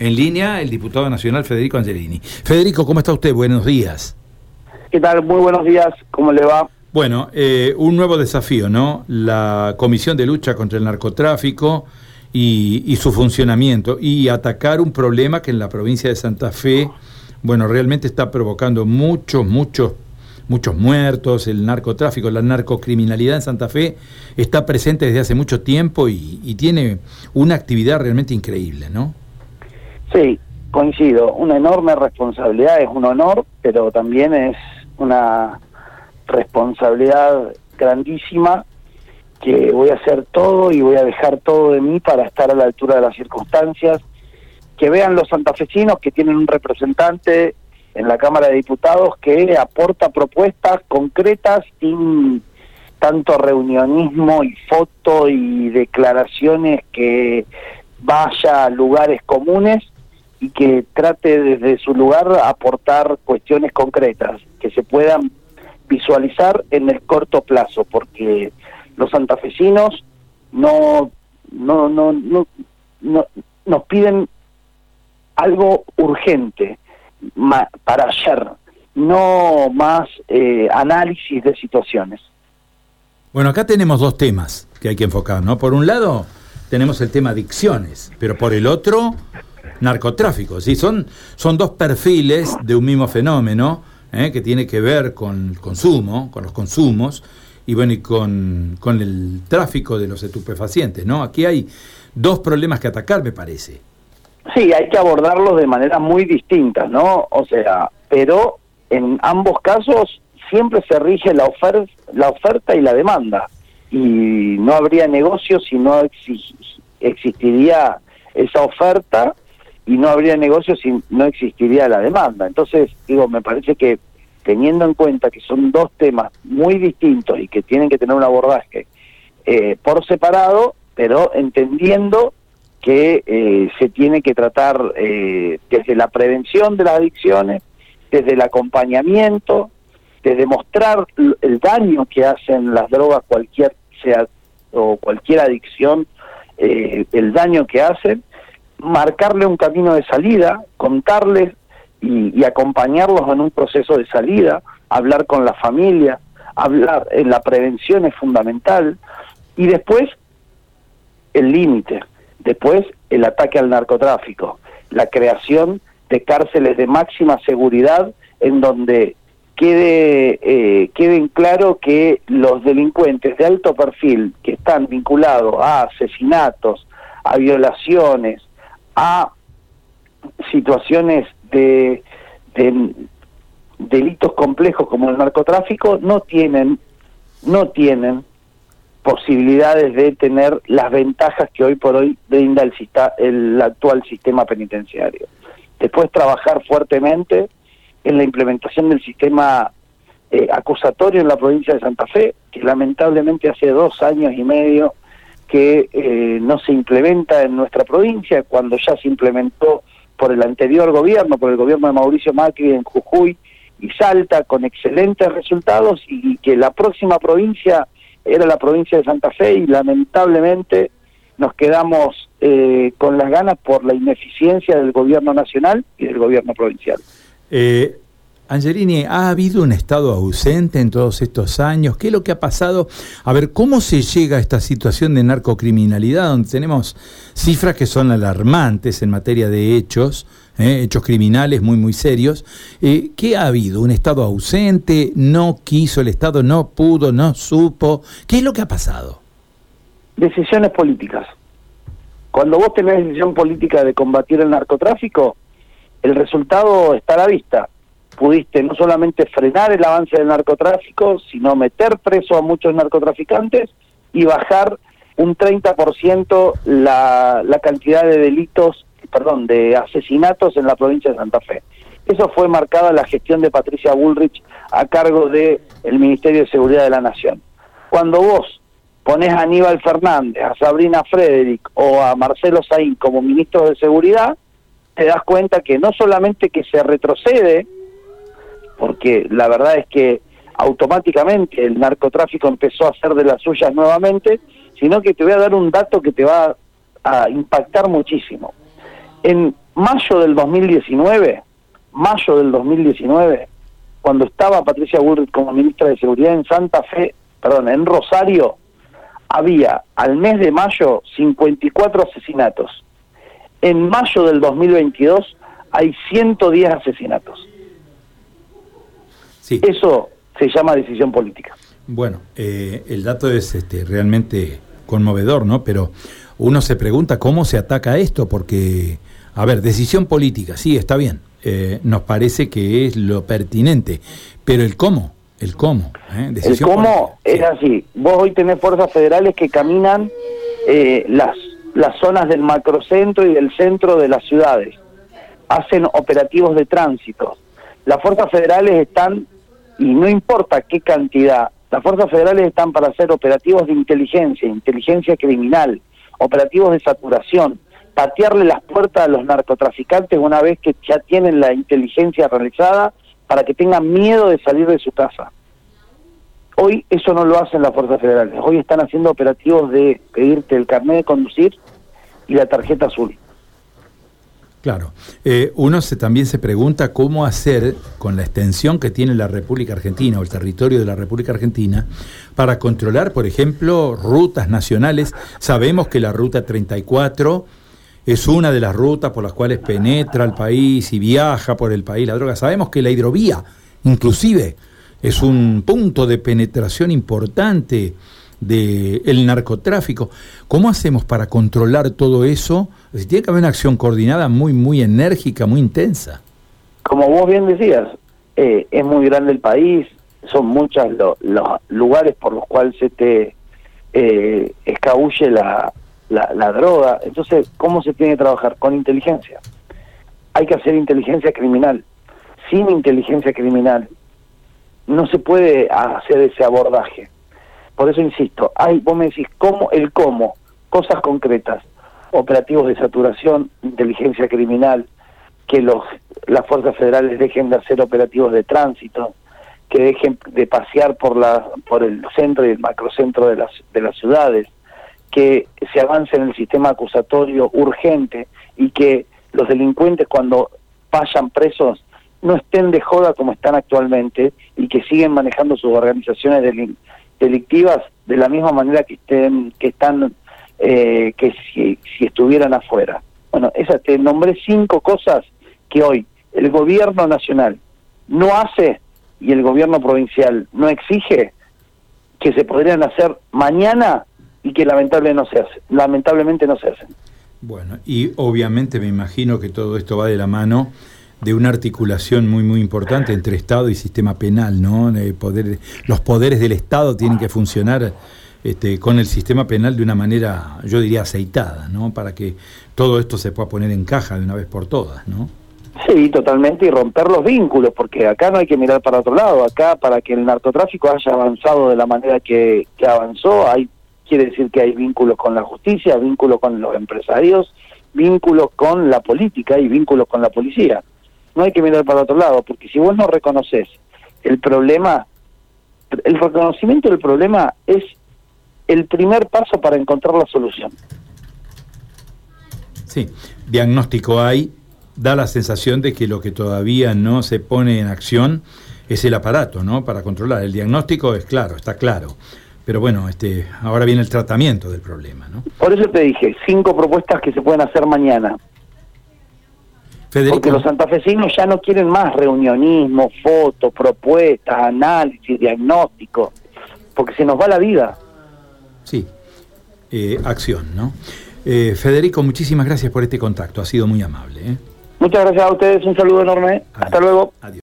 En línea, el diputado nacional Federico Angelini. Federico, ¿cómo está usted? Buenos días. ¿Qué tal? Muy buenos días. ¿Cómo le va? Bueno, eh, un nuevo desafío, ¿no? La Comisión de Lucha contra el Narcotráfico y, y, su funcionamiento y atacar un problema que en la provincia de Santa Fe, bueno, realmente está provocando muchos, muchos, muchos muertos. El narcotráfico, la narcocriminalidad en Santa Fe está presente desde hace mucho tiempo y, y tiene una actividad realmente increíble, ¿no? Sí, coincido. Una enorme responsabilidad, es un honor, pero también es una responsabilidad grandísima que voy a hacer todo y voy a dejar todo de mí para estar a la altura de las circunstancias. Que vean los santafesinos que tienen un representante en la Cámara de Diputados que aporta propuestas concretas sin tanto reunionismo y foto y declaraciones que vaya a lugares comunes y que trate desde su lugar aportar cuestiones concretas que se puedan visualizar en el corto plazo, porque los santafesinos no no no no, no nos piden algo urgente para ayer, no más eh, análisis de situaciones. Bueno, acá tenemos dos temas que hay que enfocar, ¿no? Por un lado, tenemos el tema adicciones, pero por el otro, narcotráfico. ¿sí? Son, son dos perfiles de un mismo fenómeno ¿eh? que tiene que ver con el consumo, con los consumos y bueno, y con, con el tráfico de los estupefacientes. ¿no? Aquí hay dos problemas que atacar, me parece. Sí, hay que abordarlos de manera muy distintas, ¿no? O sea, pero en ambos casos siempre se rige la, oferta la oferta y la demanda. Y no habría negocio si no existiría esa oferta y no habría negocio si no existiría la demanda. Entonces, digo, me parece que teniendo en cuenta que son dos temas muy distintos y que tienen que tener un abordaje eh, por separado, pero entendiendo que eh, se tiene que tratar eh, desde la prevención de las adicciones, desde el acompañamiento, desde mostrar el daño que hacen las drogas, cualquier sea o cualquier adicción, el daño que hacen, marcarle un camino de salida, contarles y, acompañarlos en un proceso de salida, hablar con la familia, hablar en la prevención es fundamental y después el límite, después el ataque al narcotráfico, la creación de cárceles de máxima seguridad en donde quede eh, queden claro que los delincuentes de alto perfil que están vinculados a asesinatos, a violaciones, a situaciones de, delitos complejos como el narcotráfico no tienen no tienen posibilidades de tener las ventajas que hoy por hoy brinda el, el actual sistema penitenciario. Después trabajar fuertemente en la implementación del sistema eh, acusatorio en la provincia de Santa Fe, que lamentablemente hace dos años y medio que eh, no se implementa en nuestra provincia, cuando ya se implementó por el anterior gobierno, por el gobierno de Mauricio Macri en Jujuy y Salta, con excelentes resultados, y, que la próxima provincia era la provincia de Santa Fe, y lamentablemente nos quedamos eh, con las ganas por la ineficiencia del gobierno nacional y del gobierno provincial. Eh, Angelini, ¿ha habido un Estado ausente en todos estos años? ¿Qué es lo que ha pasado? A ver, ¿cómo se llega a esta situación de narcocriminalidad donde tenemos cifras que son alarmantes en materia de hechos, eh, hechos criminales muy, muy serios? Eh, ¿Qué ha habido? ¿Un Estado ausente? ¿No quiso el Estado? ¿No pudo? ¿No supo? ¿Qué es lo que ha pasado? Decisiones políticas. Cuando vos tenés decisión política de combatir el narcotráfico, el resultado está a la vista pudiste no solamente frenar el avance del narcotráfico, sino meter preso a muchos narcotraficantes y bajar un 30% la, la cantidad de delitos, perdón, de asesinatos en la provincia de Santa Fe. Eso fue marcada la gestión de Patricia Bullrich a cargo del el Ministerio de Seguridad de la Nación. Cuando vos pones a Aníbal Fernández, a Sabrina Frederick o a Marcelo Saín como ministros de Seguridad, te das cuenta que no solamente que se retrocede porque la verdad es que automáticamente el narcotráfico empezó a hacer de las suyas nuevamente, sino que te voy a dar un dato que te va a impactar muchísimo. En mayo del 2019, mayo del 2019, cuando estaba Patricia Bullrich como ministra de Seguridad en Santa Fe, perdón, en Rosario, había al mes de mayo 54 asesinatos. En mayo del 2022 hay 110 asesinatos. Sí. Eso se llama decisión política. Bueno, eh, el dato es este, realmente conmovedor, ¿no? Pero uno se pregunta cómo se ataca esto, porque, a ver, decisión política, sí, está bien, eh, nos parece que es lo pertinente, pero el cómo, el cómo. ¿eh? el cómo es así. Vos hoy tenés fuerzas federales que caminan eh, las, las zonas del macrocentro y del centro de las ciudades. Hacen operativos de tránsito. Las fuerzas federales están, y no importa qué cantidad, las fuerzas federales están para hacer operativos de inteligencia, inteligencia criminal, operativos de saturación, patearle las puertas a los narcotraficantes una vez que ya tienen la inteligencia realizada para que tengan miedo de salir de su casa. Hoy eso no lo hacen las fuerzas federales. Hoy están haciendo operativos de pedirte el carnet de conducir y la tarjeta azul. Claro. Eh, uno se, también se pregunta cómo hacer con la extensión que tiene la República Argentina o el territorio de la República Argentina para controlar, por ejemplo, rutas nacionales. Sabemos que la Ruta 34 es una de las rutas por las cuales penetra el país y viaja por el país la droga. Sabemos que la hidrovía, inclusive, es un punto de penetración importante del narcotráfico. ¿Cómo hacemos para controlar todo eso? tiene que haber una acción coordinada muy, muy enérgica, muy intensa. Como vos bien decías, eh, es muy grande el país, son muchos los lugares por los cuales se te eh, escabulle la, la, droga. Entonces, ¿cómo se tiene que trabajar? Con inteligencia. Hay que hacer inteligencia criminal. Sin inteligencia criminal no se puede hacer ese abordaje. Por eso insisto, hay, vos me decís, ¿cómo? El cómo, cosas concretas, operativos de saturación, inteligencia criminal, que los las fuerzas federales dejen de hacer operativos de tránsito, que dejen de pasear por la por el centro y el macrocentro de las de las ciudades, que se avance en el sistema acusatorio urgente y que los delincuentes cuando vayan presos no estén de joda como están actualmente y que siguen manejando sus organizaciones delictivas de la misma manera que estén que están eh, que si, si estuvieran afuera. Bueno, esa te nombré cinco cosas que hoy el gobierno nacional no hace y el gobierno provincial no exige que se podrían hacer mañana y que lamentable no se hace, lamentablemente no se hacen. Bueno, y obviamente me imagino que todo esto va de la mano de una articulación muy muy importante entre Estado y sistema penal, ¿no? poder, los poderes del Estado tienen que funcionar este, con el sistema penal de una manera, yo diría, aceitada, ¿no? Para que todo esto se pueda poner en caja de una vez por todas, ¿no? Sí, totalmente, y romper los vínculos, porque acá no hay que mirar para otro lado, acá para que el narcotráfico haya avanzado de la manera que, que avanzó, hay quiere decir que hay vínculos con la justicia, vínculos con los empresarios, vínculos con la política y vínculos con la policía. No hay que mirar para otro lado, porque si vos no reconoces el problema, el reconocimiento del problema es el primer paso para encontrar la solución. Sí, diagnóstico hay, da la sensación de que lo que todavía no se pone en acción es el aparato, ¿no? Para controlar. El diagnóstico es claro, está claro pero bueno, este, ahora viene el tratamiento del problema, ¿no? Por eso te dije, cinco propuestas que se pueden hacer mañana. Porque los santafesinos ya no quieren más reunionismo, fotos, propuestas, análisis, diagnóstico, porque se nos va la vida. Sí, eh, acción, ¿no? Eh, Federico, muchísimas gracias por este contacto, ha sido muy amable. ¿eh? Muchas gracias a ustedes, un saludo enorme, hasta luego. Adiós.